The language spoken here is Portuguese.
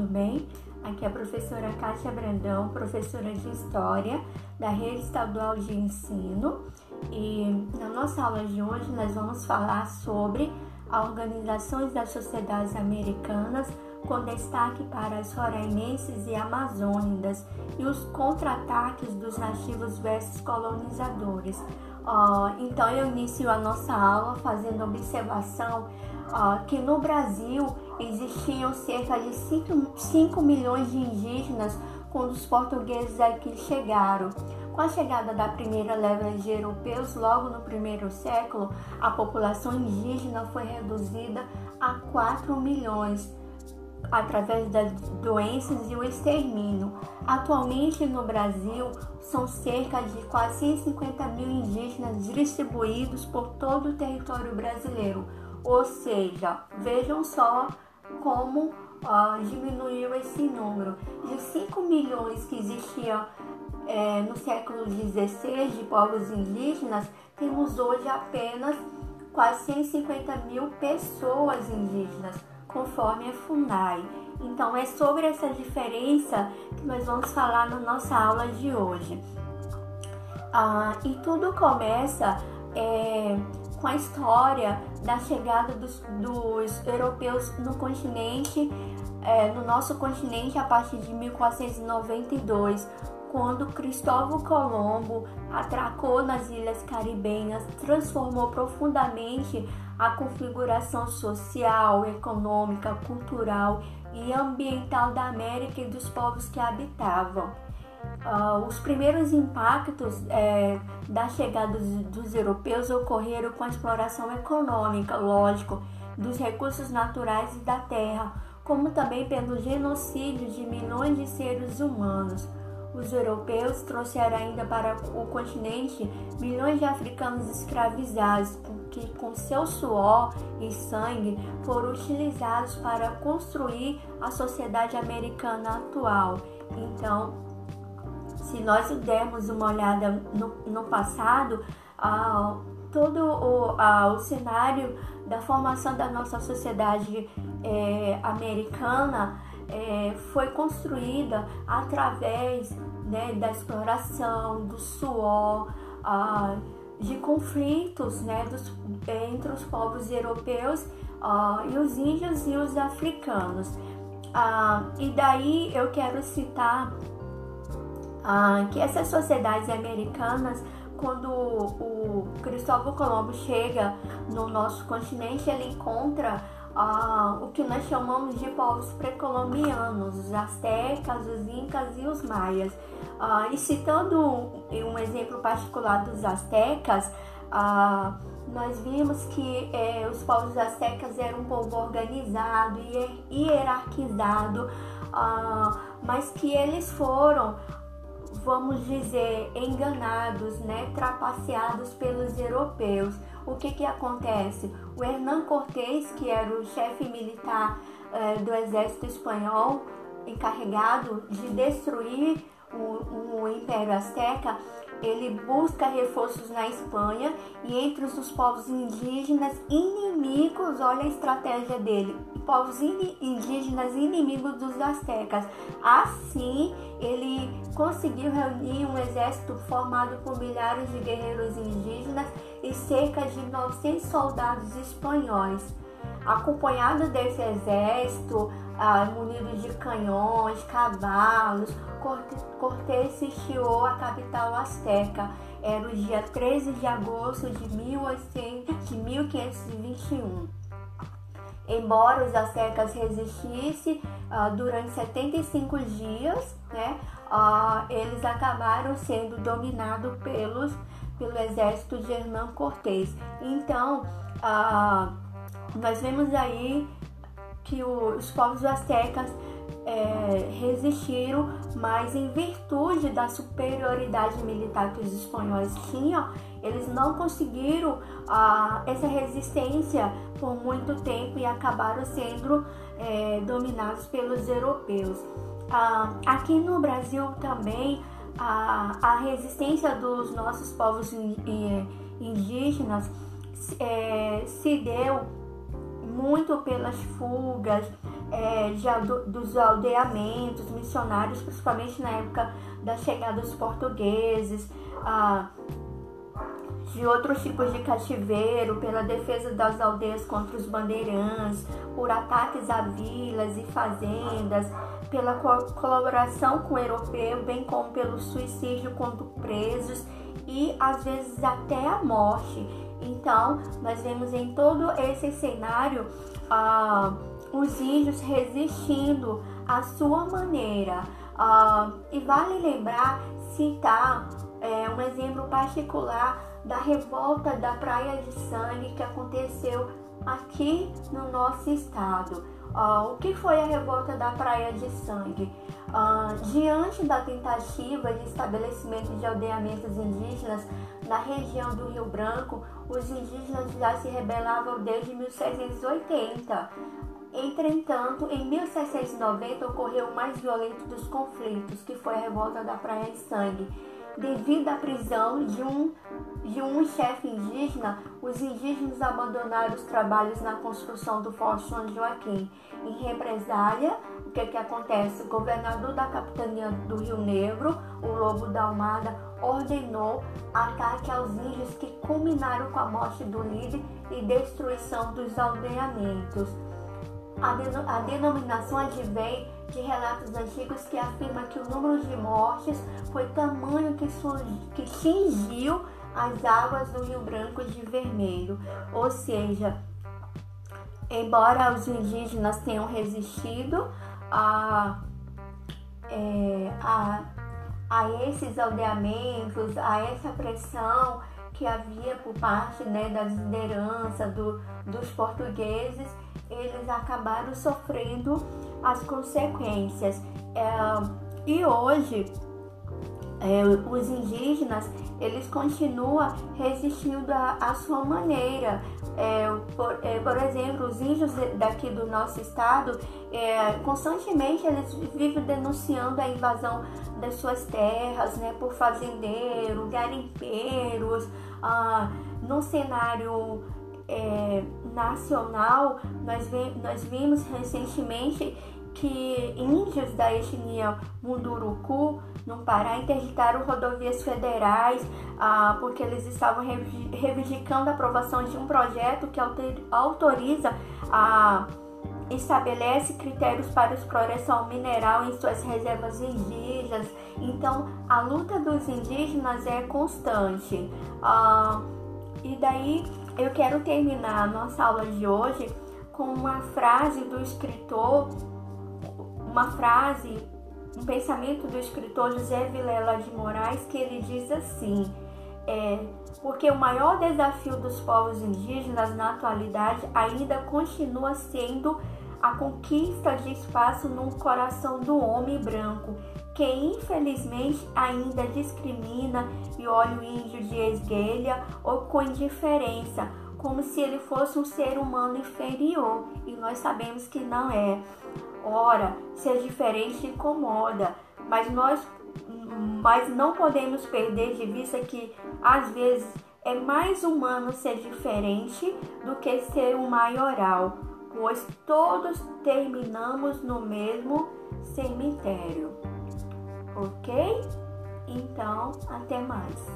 tudo bem? Aqui é a professora Kátia Brandão, professora de História da Rede Estadual de Ensino. E na nossa aula de hoje nós vamos falar sobre organizações das sociedades americanas com destaque para as roraimenses e amazônicas e os contra-ataques dos nativos versus colonizadores. Uh, então eu inicio a nossa aula fazendo observação uh, que no Brasil existiam cerca de 5, 5 milhões de indígenas quando os portugueses aqui chegaram. Com a chegada da primeira leva de europeus, logo no primeiro século, a população indígena foi reduzida a 4 milhões através das doenças e o extermínio. Atualmente no Brasil são cerca de 450 mil indígenas distribuídos por todo o território brasileiro. Ou seja, vejam só como diminuiu esse número. De 5 milhões que existiam é, no século XVI de povos indígenas, temos hoje apenas quase 150 mil pessoas indígenas conforme a FUNAI. Então é sobre essa diferença que nós vamos falar na nossa aula de hoje. Ah, e tudo começa é, com a história da chegada dos, dos europeus no continente, é, no nosso continente a partir de 1492, quando Cristóvão Colombo atracou nas ilhas caribenhas, transformou profundamente a configuração social, econômica, cultural e ambiental da América e dos povos que habitavam. Uh, os primeiros impactos é, da chegada dos, dos, europeus ocorreram com a exploração econômica, lógico, dos recursos naturais e da terra, como também pelo genocídio de milhões de seres humanos. Os europeus trouxeram ainda para o continente milhões de africanos escravizados, que com seu suor e sangue foram utilizados para construir a sociedade americana atual. Então, se nós dermos uma olhada no, no passado, ah, todo o, ah, o cenário da formação da nossa sociedade eh, americana é, foi construída através né, da exploração, do suor, ah, de conflitos né, dos, entre os povos europeus ah, e os índios e os africanos. Ah, e daí eu quero citar ah, que essas sociedades americanas, quando o Cristóvão Colombo chega no nosso continente, ele encontra ah, o que nós chamamos de povos pré-colombianos, os astecas, os incas e os maias. Ah, e citando um, exemplo particular dos astecas, ah, nós vimos que eh, os povos astecas eram um povo organizado e hierarquizado, mas que eles foram vamos dizer, enganados, né, trapaceados pelos europeus. O que que acontece? O Hernán Cortés, que era o chefe militar eh, do exército espanhol, encarregado de destruir o, o Império Azteca, ele busca reforços na Espanha e entre os povos indígenas inimigos, olha a estratégia dele, povos indígenas inimigos dos astecas. Assim, ele conseguiu reunir um exército formado por milhares de guerreiros indígenas e cerca de 900 soldados espanhóis. Acompanhado desse exército, ah, munido de canhões, cavalos, Cortés sitiou a capital asteca. Era o dia 13 de agosto de, 1800, de 1521. Embora os astecas resistissem uh, durante 75 dias, né, uh, eles acabaram sendo dominados pelos, pelo exército de Hernán Cortés. Então, uh, nós vemos aí que os povos astecas é, resistiram, mas em virtude da superioridade militar que os espanhóis tinham, eles não conseguiram ah, essa resistência por muito tempo e acabaram sendo é, dominados pelos europeus. Ah, aqui no Brasil também a, a resistência dos nossos povos indígenas é, se deu muito pelas fugas, é, de, dos aldeamentos missionários, principalmente na época da chegada dos portugueses, ah, de outros tipos de cativeiro, pela defesa das aldeias contra os bandeirãs, por ataques a vilas e fazendas, pela co colaboração com o europeu, bem como pelo suicídio contra presos e às vezes até a morte. Então, nós vemos em todo esse cenário ah, os índios resistindo à sua maneira. Ah, e vale lembrar, citar é, um exemplo particular da revolta da Praia de Sangue que aconteceu aqui no nosso estado. Uh, o que foi a revolta da Praia de Sangue? Uh, diante da tentativa de estabelecimento de aldeamentos indígenas na região do Rio Branco, os indígenas já se rebelavam desde 1680. Entretanto, em 1790 ocorreu o mais violento dos conflitos, que foi a revolta da Praia de Sangue Devido à prisão de um, de um chefe indígena, os indígenas abandonaram os trabalhos na construção do Forte São Joaquim. Em represália, o que, que acontece? O governador da capitania do Rio Negro, o Lobo da Almada, ordenou ataque aos índios que culminaram com a morte do líder e destruição dos aldeamentos. A, a denominação advém de relatos antigos que afirma que o número de mortes foi tamanho que, que cingiu as águas do Rio Branco de vermelho. Ou seja, embora os indígenas tenham resistido a, é, a, a esses aldeamentos, a essa pressão que havia por parte né, das lideranças do, dos portugueses, eles acabaram sofrendo as consequências. É, e hoje, é, os indígenas eles continuam resistindo à sua maneira. É, por, é, por, exemplo, os índios daqui do nosso estado, é, constantemente eles vivem denunciando a invasão das suas terras, né, por fazendeiros, garimpeiros, ah, no cenário é, nacional, nós, vi, nós vimos recentemente que índios da etnia Munduruku, no Pará, interditaram rodovias federais ah, porque eles estavam reivindicando a aprovação de um projeto que autoriza a estabelece critérios para exploração mineral em suas reservas indígenas. Então, a luta dos indígenas é constante. Ah, e daí eu quero terminar a nossa aula de hoje com uma frase do escritor, uma frase, um pensamento do escritor José Vilela de Moraes que ele diz assim: é, porque o maior desafio dos povos indígenas na atualidade ainda continua sendo a conquista de espaço no coração do homem branco, que infelizmente ainda discrimina e olha o índio de esguelha ou com indiferença, como se ele fosse um ser humano inferior, e nós sabemos que não é. Ora, ser diferente incomoda, mas nós mas não podemos perder de vista que às vezes é mais humano ser diferente do que ser um maioral pois todos terminamos no mesmo cemitério. Ok? Então, até mais.